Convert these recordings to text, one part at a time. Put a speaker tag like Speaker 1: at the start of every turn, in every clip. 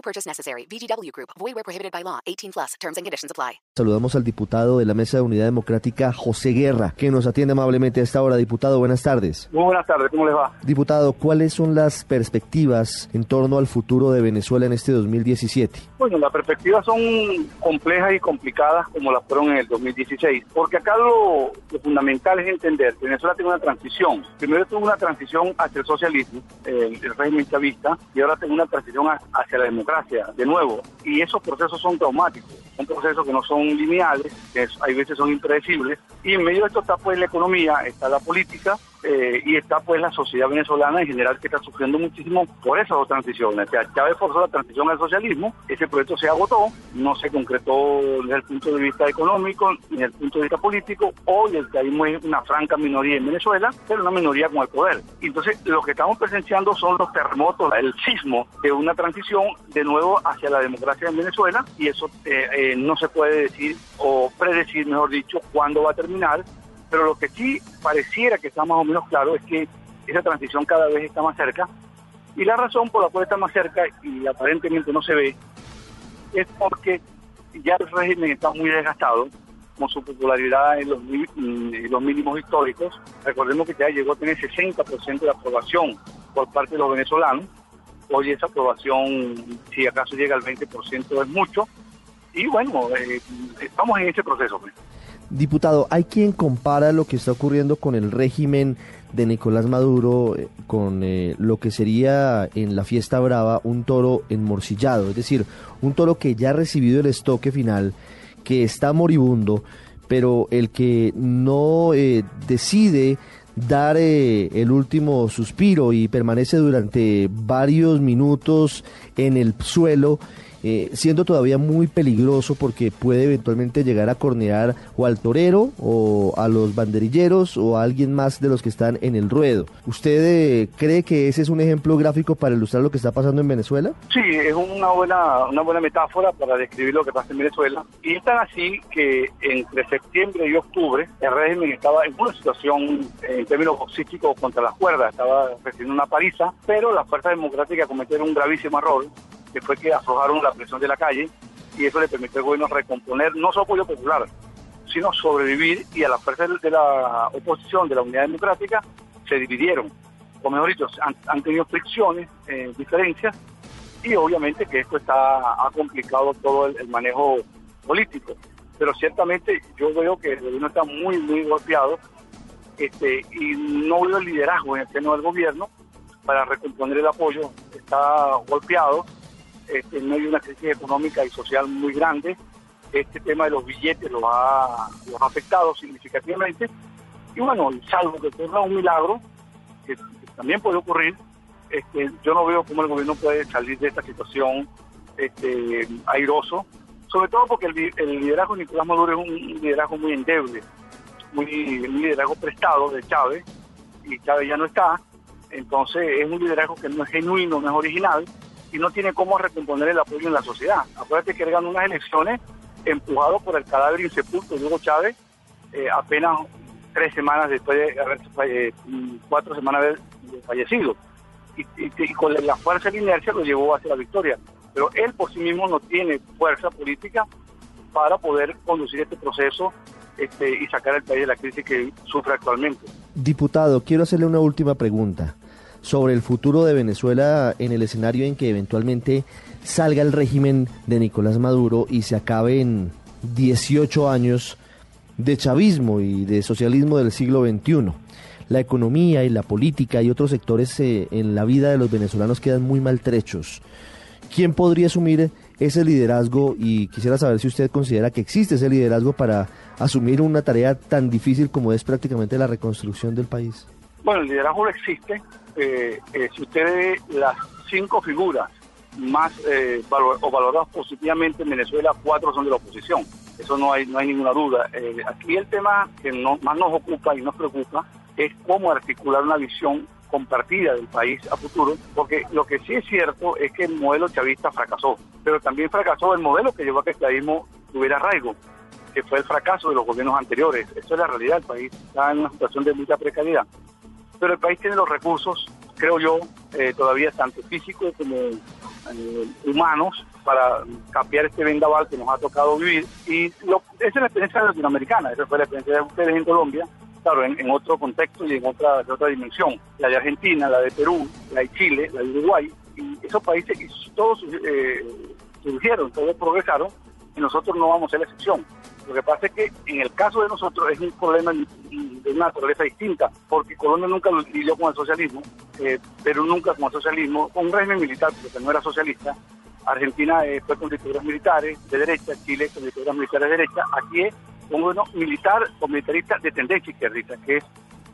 Speaker 1: No purchase necessary. VGW Group. Void where prohibited by law. 18 plus. Terms and conditions apply.
Speaker 2: Saludamos al diputado de la Mesa de Unidad Democrática, José Guerra, que nos atiende amablemente a esta hora. Diputado, buenas tardes.
Speaker 3: Muy buenas tardes, ¿cómo les va?
Speaker 2: Diputado, ¿cuáles son las perspectivas en torno al futuro de Venezuela en este 2017?
Speaker 3: Bueno, las perspectivas son complejas y complicadas como las fueron en el 2016, porque acá lo, lo fundamental es entender que Venezuela tiene una transición. Primero tuvo una transición hacia el socialismo, eh, el régimen chavista, y ahora tiene una transición hacia la democracia, de nuevo. Y esos procesos son traumáticos, son procesos que no son lineales, que hay veces son impredecibles, y en medio de esto está pues la economía, está la política, eh, y está pues la sociedad venezolana en general que está sufriendo muchísimo por esas dos transiciones. O sea, Chávez forzó la transición al socialismo, ese proyecto se agotó, no se concretó desde el punto de vista económico ni desde el punto de vista político. Hoy el chavismo es una franca minoría en Venezuela, pero una minoría con el poder. Entonces, lo que estamos presenciando son los terremotos, el sismo de una transición de nuevo hacia la democracia en Venezuela, y eso eh, eh, no se puede decir o predecir, mejor dicho, cuándo va a terminar, pero lo que sí pareciera que está más o menos claro es que esa transición cada vez está más cerca y la razón por la cual está más cerca y aparentemente no se ve es porque ya el régimen está muy desgastado con su popularidad en los, mínimos históricos. Recordemos que ya llegó a tener 60% de aprobación por parte de los venezolanos. Hoy esa aprobación, si acaso llega al 20%, es mucho. Y bueno, eh, estamos en ese proceso.
Speaker 2: Diputado, hay quien compara lo que está ocurriendo con el régimen de Nicolás Maduro eh, con eh, lo que sería en la fiesta brava un toro enmorcillado, es decir, un toro que ya ha recibido el estoque final, que está moribundo, pero el que no eh, decide dar eh, el último suspiro y permanece durante varios minutos en el suelo, eh, siendo todavía muy peligroso porque puede eventualmente llegar a cornear o al torero o a los banderilleros o a alguien más de los que están en el ruedo. ¿Usted eh, cree que ese es un ejemplo gráfico para ilustrar lo que está pasando en Venezuela?
Speaker 3: Sí, es una buena, una buena metáfora para describir lo que pasa en Venezuela. Y es tan así que entre septiembre y octubre el régimen estaba en una situación en términos boxísticos contra las cuerdas, estaba recibiendo una paliza, pero las fuerzas democráticas cometieron un gravísimo error, que fue que aflojaron la presión de la calle y eso le permitió al gobierno recomponer no solo apoyo popular, sino sobrevivir y a las fuerzas de la oposición, de la unidad democrática, se dividieron. O mejor dicho, han, han tenido fricciones, eh, diferencias, y obviamente que esto está ha complicado todo el, el manejo político. Pero ciertamente yo veo que el gobierno está muy, muy golpeado este, y no veo liderazgo en el seno del gobierno para recomponer el apoyo. Está golpeado este, en medio de una crisis económica y social muy grande. Este tema de los billetes los ha, los ha afectado significativamente. Y bueno, salvo que ocurra un milagro, que, que también puede ocurrir, este, yo no veo cómo el gobierno puede salir de esta situación este, airoso, sobre todo porque el, el liderazgo de Nicolás Maduro es un liderazgo muy endeble, muy, un liderazgo prestado de Chávez, y Chávez ya no está, entonces es un liderazgo que no es genuino, no es original, y no tiene cómo recomponer el apoyo en la sociedad. Acuérdate que él ganó unas elecciones empujado por el cadáver insepulto de Hugo Chávez, eh, apenas tres semanas después de haber mm, cuatro semanas de fallecido. Y con la fuerza de la inercia lo llevó hacia la victoria. Pero él por sí mismo no tiene fuerza política para poder conducir este proceso este, y sacar al país de la crisis que sufre actualmente.
Speaker 2: Diputado, quiero hacerle una última pregunta sobre el futuro de Venezuela en el escenario en que eventualmente salga el régimen de Nicolás Maduro y se acabe en 18 años de chavismo y de socialismo del siglo XXI. La economía y la política y otros sectores eh, en la vida de los venezolanos quedan muy maltrechos. ¿Quién podría asumir ese liderazgo? Y quisiera saber si usted considera que existe ese liderazgo para asumir una tarea tan difícil como es prácticamente la reconstrucción del país.
Speaker 3: Bueno, el liderazgo existe. Eh, eh, si usted ve las cinco figuras más eh, o valorados positivamente en Venezuela, cuatro son de la oposición. Eso no hay, no hay ninguna duda. Eh, aquí el tema que no- más nos ocupa y nos preocupa es cómo articular una visión compartida del país a futuro, porque lo que sí es cierto es que el modelo chavista fracasó, pero también fracasó el modelo que llevó a que el chavismo tuviera arraigo, que fue el fracaso de los gobiernos anteriores. Eso es la realidad, el país está en una situación de mucha precariedad. Pero el país tiene los recursos, creo yo, eh, todavía tanto físicos como eh, humanos para cambiar este vendaval que nos ha tocado vivir. Y lo- esa es la experiencia latinoamericana, esa fue la experiencia de ustedes en Colombia, claro, en, otro contexto y en otra, de otra dimensión. La de Argentina, la de Perú, la de Chile, la de Uruguay, y esos países todos eh, surgieron, todos progresaron, y nosotros no vamos a ser la excepción. Lo que pasa es que en el caso de nosotros es un problema de una naturaleza distinta, porque Colombia nunca lo lidió con el socialismo, eh, Perú nunca con el socialismo, un régimen militar, porque no era socialista. Argentina eh, fue con dictaduras militares de derecha, Chile con dictaduras militares de derecha. Aquí es un gobierno militar o militarista de tendencia izquierdista, que es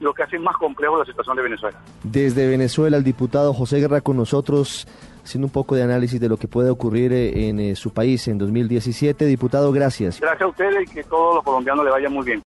Speaker 3: lo que hace más complejo la situación de Venezuela.
Speaker 2: Desde Venezuela, el diputado José Guerra con nosotros, haciendo un poco de análisis de lo que puede ocurrir eh, en eh, su país en 2017. Diputado, gracias.
Speaker 3: Gracias a ustedes y que todos los colombianos le vayan muy bien.